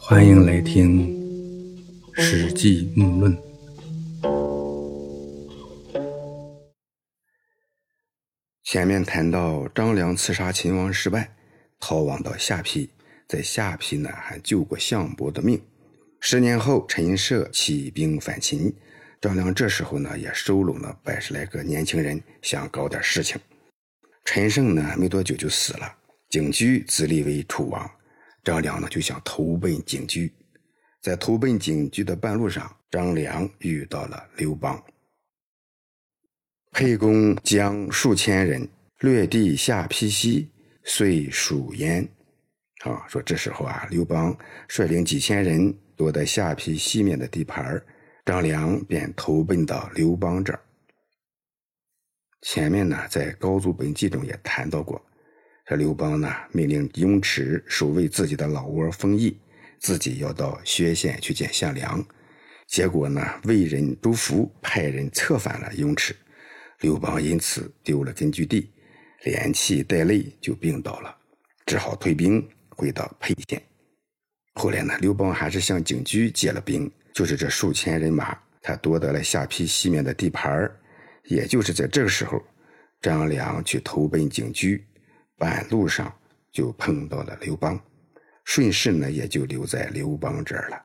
欢迎来听《史记目论》。前面谈到张良刺杀秦王失败，逃亡到下邳，在下邳呢还救过项伯的命。十年后，陈涉起兵反秦，张良这时候呢也收拢了百十来个年轻人，想搞点事情。陈胜呢没多久就死了，景驹自立为楚王。张良呢就想投奔景驹，在投奔景驹的半路上，张良遇到了刘邦。沛公将数千人掠地下邳西，遂蜀焉。啊，说这时候啊，刘邦率领几千人夺得下邳西面的地盘张良便投奔到刘邦这儿。前面呢，在《高祖本纪》中也谈到过。这刘邦呢，命令雍齿守卫自己的老窝丰邑，自己要到薛县去见项梁。结果呢，魏人朱福派人策反了雍齿，刘邦因此丢了根据地，连气带累就病倒了，只好退兵回到沛县。后来呢，刘邦还是向景驹借了兵，就是这数千人马，他夺得了下邳西面的地盘也就是在这个时候，张良去投奔景驹。半路上就碰到了刘邦，顺势呢也就留在刘邦这儿了。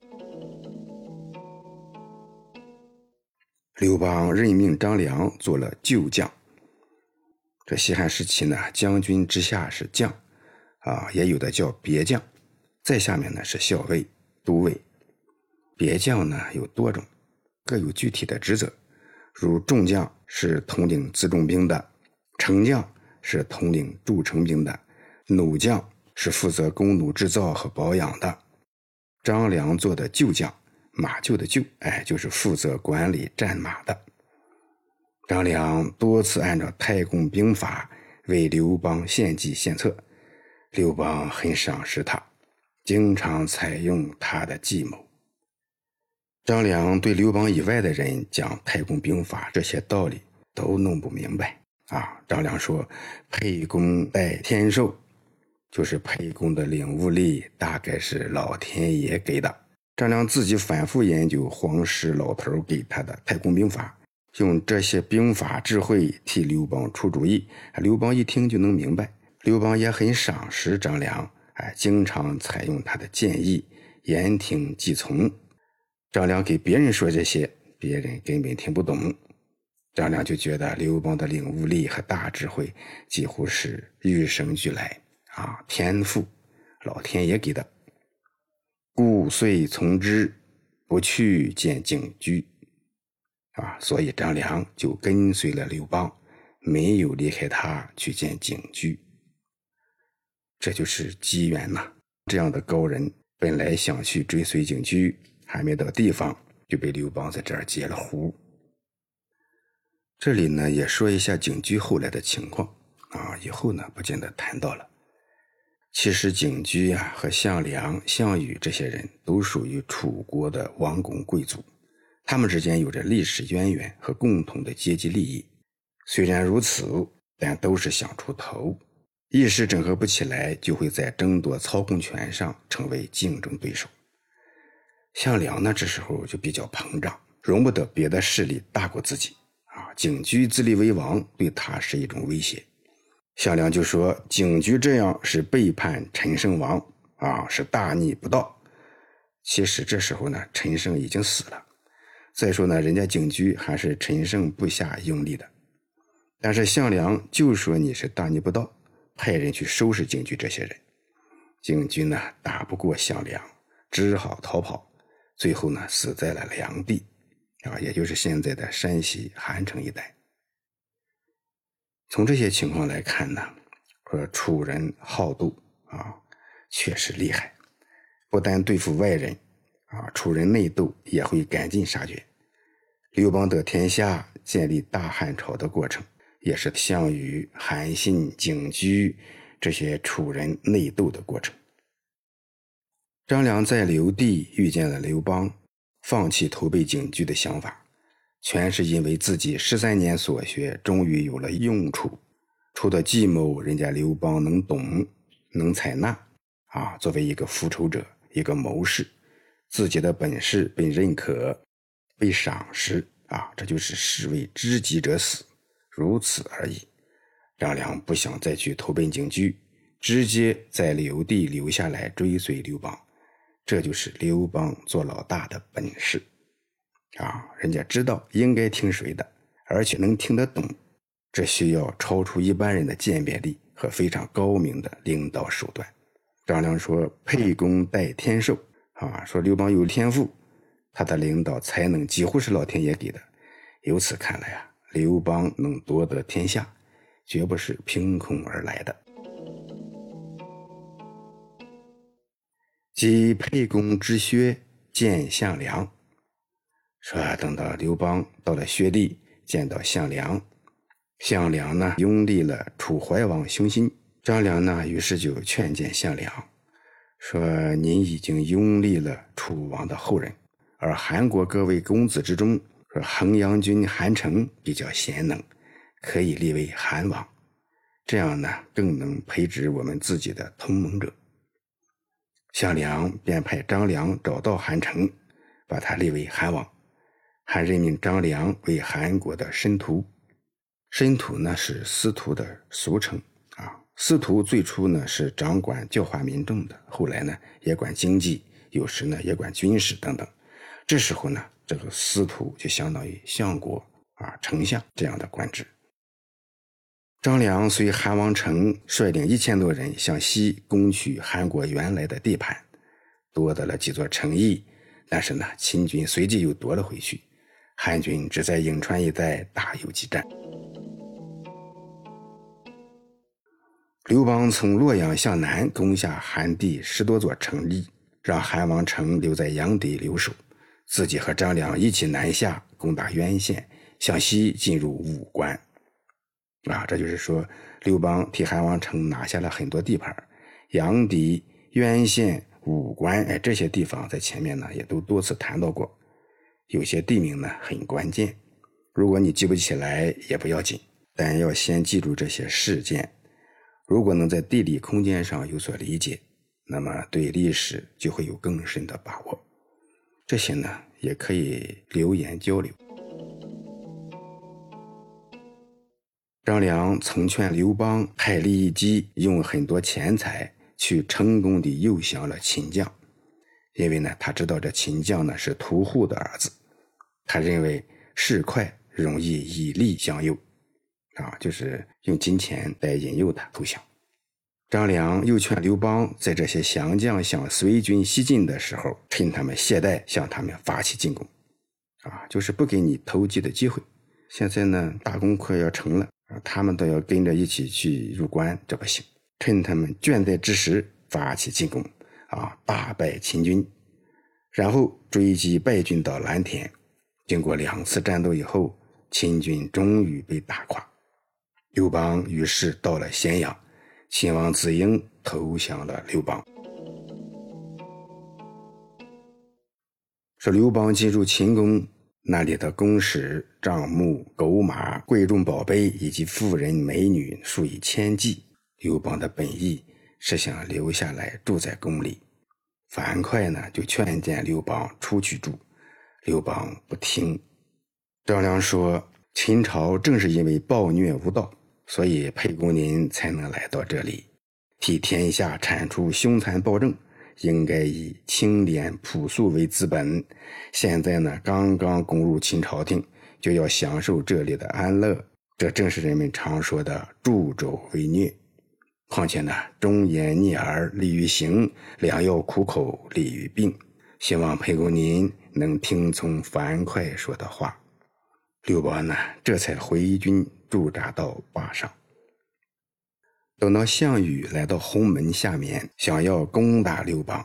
刘邦任命张良做了旧将。这西汉时期呢，将军之下是将，啊，也有的叫别将，再下面呢是校尉、都尉。别将呢有多种，各有具体的职责，如众将是统领辎重兵的，丞将。是统领筑城兵的，弩将是负责弓弩制造和保养的。张良做的旧将，马厩的厩，哎，就是负责管理战马的。张良多次按照太公兵法为刘邦献计献策，刘邦很赏识他，经常采用他的计谋。张良对刘邦以外的人讲太公兵法这些道理都弄不明白。啊，张良说：“沛公待天授，就是沛公的领悟力，大概是老天爷给的。”张良自己反复研究黄石老头给他的太公兵法，用这些兵法智慧替刘邦出主意。刘邦一听就能明白，刘邦也很赏识张良，哎，经常采用他的建议，言听计从。张良给别人说这些，别人根本听不懂。张良就觉得刘邦的领悟力和大智慧几乎是与生俱来啊，天赋，老天爷给的，故遂从之，不去见景驹，啊，所以张良就跟随了刘邦，没有离开他去见景驹。这就是机缘呐！这样的高人本来想去追随景驹，还没到地方，就被刘邦在这儿截了胡。这里呢也说一下景驹后来的情况啊，以后呢不见得谈到了。其实景驹呀和项梁、项羽这些人都属于楚国的王公贵族，他们之间有着历史渊源和共同的阶级利益。虽然如此，但都是想出头，一时整合不起来，就会在争夺操控权上成为竞争对手。项梁呢这时候就比较膨胀，容不得别的势力大过自己。景驹自立为王，对他是一种威胁。项梁就说：“景驹这样是背叛陈胜王啊，是大逆不道。”其实这时候呢，陈胜已经死了。再说呢，人家景驹还是陈胜部下拥立的。但是项梁就说你是大逆不道，派人去收拾景驹这些人。景驹呢，打不过项梁，只好逃跑，最后呢，死在了梁地。啊，也就是现在的山西韩城一带。从这些情况来看呢，说楚人好斗啊，确实厉害。不但对付外人，啊，楚人内斗也会赶尽杀绝。刘邦得天下、建立大汉朝的过程，也是项羽、韩信、景驹这些楚人内斗的过程。张良在刘地遇见了刘邦。放弃投奔景驹的想法，全是因为自己十三年所学终于有了用处。出的计谋，人家刘邦能懂，能采纳，啊，作为一个复仇者，一个谋士，自己的本事被认可、被赏识啊，这就是士为知己者死，如此而已。张良不想再去投奔京剧，直接在留地留下来追随刘邦，这就是刘邦做老大的本事啊！人家知道应该听谁的，而且能听得懂，这需要超出一般人的鉴别力和非常高明的领导手段。张良说：“沛公待天授啊，说刘邦有天赋，他的领导才能几乎是老天爷给的。由此看来啊，刘邦能夺得天下。”绝不是凭空而来的。即沛公之薛见项梁，说等到刘邦到了薛地，见到项梁，项梁呢拥立了楚怀王熊心。张良呢，于是就劝谏项梁，说：“您已经拥立了楚王的后人，而韩国各位公子之中，说衡阳君韩城比较贤能。”可以立为韩王，这样呢更能培植我们自己的同盟者。项梁便派张良找到韩城，把他立为韩王，还任命张良为韩国的申屠。申屠呢是司徒的俗称啊。司徒最初呢是掌管教化民众的，后来呢也管经济，有时呢也管军事等等。这时候呢，这个司徒就相当于相国啊、丞相这样的官职。张良随韩王成率领一千多人向西攻取韩国原来的地盘，夺得了几座城邑。但是呢，秦军随即又夺了回去，韩军只在颍川一带打游击战。刘邦从洛阳向南攻下韩地十多座城邑，让韩王成留在阳翟留守，自己和张良一起南下攻打渊县，向西进入武关。啊，这就是说，刘邦替韩王成拿下了很多地盘，阳翟、渊县、武关，哎，这些地方在前面呢也都多次谈到过。有些地名呢很关键，如果你记不起来也不要紧，但要先记住这些事件。如果能在地理空间上有所理解，那么对历史就会有更深的把握。这些呢也可以留言交流。张良曾劝刘邦派利益机用很多钱财去成功的诱降了秦将，因为呢，他知道这秦将呢是屠户的儿子，他认为事快容易以利相诱，啊，就是用金钱来引诱他投降。张良又劝刘邦在这些降将向随军西进的时候，趁他们懈怠向他们发起进攻，啊，就是不给你投机的机会。现在呢，大功快要成了。啊他们都要跟着一起去入关，这不行。趁他们倦怠之时发起进攻，啊，大败秦军，然后追击败军到蓝田。经过两次战斗以后，秦军终于被打垮。刘邦于是到了咸阳，秦王子婴投降了刘邦。说刘邦进入秦宫。那里的宫室、帐幕、狗马、贵重宝贝以及妇人美女数以千计。刘邦的本意是想留下来住在宫里。樊哙呢，就劝谏刘邦出去住，刘邦不听。张良说：“秦朝正是因为暴虐无道，所以沛公您才能来到这里，替天下铲除凶残暴政。”应该以清廉朴素为资本。现在呢，刚刚攻入秦朝廷，就要享受这里的安乐，这正是人们常说的助纣为虐。况且呢，忠言逆耳利于行，良药苦口利于病。希望沛公您能听从樊哙说的话。刘邦呢，这才回军驻扎到坝上。等到项羽来到鸿门下面，想要攻打刘邦，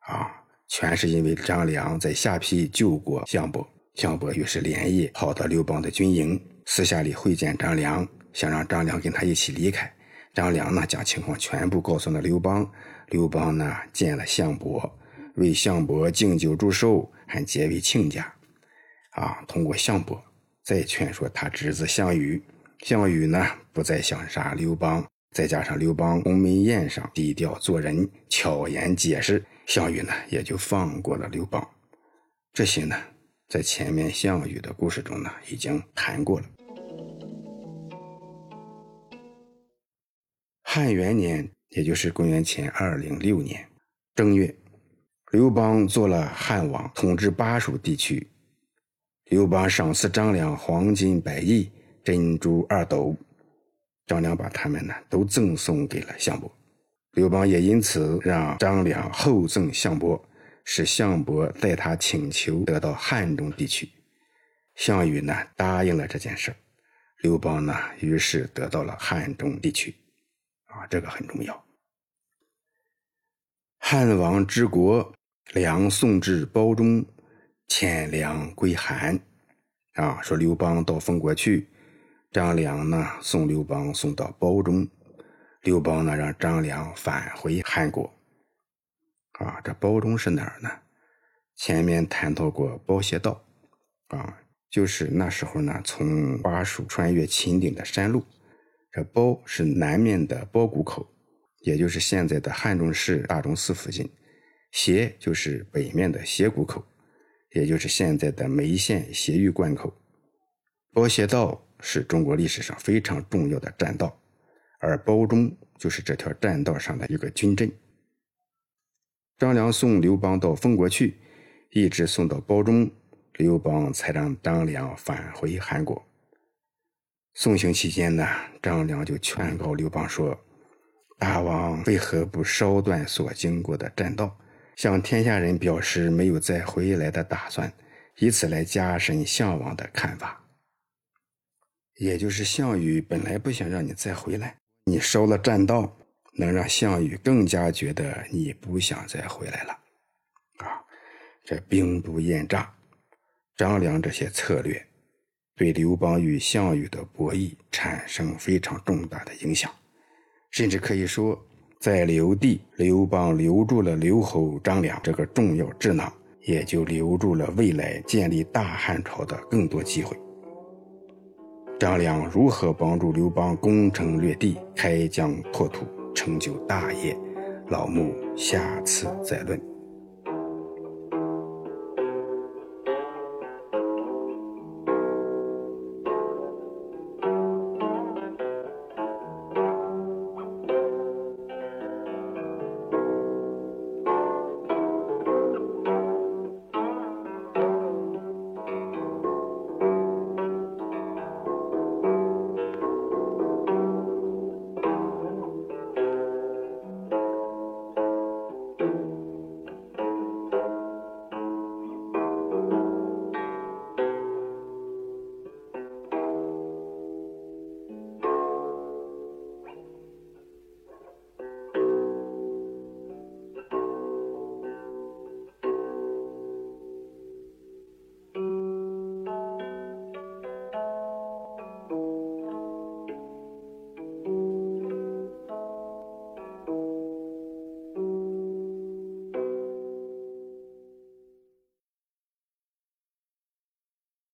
啊，全是因为张良在下邳救过项伯。项伯于是连夜跑到刘邦的军营，私下里会见张良，想让张良跟他一起离开。张良呢，将情况全部告诉了刘邦。刘邦呢，见了项伯，为项伯敬酒祝寿，还结为亲家。啊，通过项伯再劝说他侄子项羽。项羽呢，不再想杀刘邦。再加上刘邦鸿门宴上低调做人、巧言解释，项羽呢也就放过了刘邦。这些呢，在前面项羽的故事中呢已经谈过了。汉元年，也就是公元前二零六年正月，刘邦做了汉王，统治巴蜀地区。刘邦赏赐张良黄金百亿、珍珠二斗。张良把他们呢都赠送给了项伯，刘邦也因此让张良厚赠项伯，使项伯代他请求得到汉中地区。项羽呢答应了这件事刘邦呢于是得到了汉中地区，啊，这个很重要。汉王之国，梁送至包中，遣粮归韩，啊，说刘邦到封国去。张良呢，送刘邦送到包中，刘邦呢让张良返回韩国。啊，这包中是哪儿呢？前面谈到过包斜道，啊，就是那时候呢，从巴蜀穿越秦岭的山路。这包是南面的包谷口，也就是现在的汉中市大钟寺附近；斜就是北面的斜谷口，也就是现在的眉县斜峪关口。包斜道。是中国历史上非常重要的栈道，而包中就是这条栈道上的一个军镇。张良送刘邦到封国去，一直送到包中，刘邦才让张良返回韩国。送行期间呢，张良就劝告刘邦说：“大王为何不烧断所经过的栈道，向天下人表示没有再回来的打算，以此来加深项王的看法？”也就是项羽本来不想让你再回来，你烧了栈道，能让项羽更加觉得你不想再回来了，啊，这兵不厌诈，张良这些策略，对刘邦与项羽的博弈产生非常重大的影响，甚至可以说，在刘地，刘邦留住了刘侯张良这个重要智囊，也就留住了未来建立大汉朝的更多机会。张良如何帮助刘邦攻城略地、开疆拓土、成就大业？老木下次再论。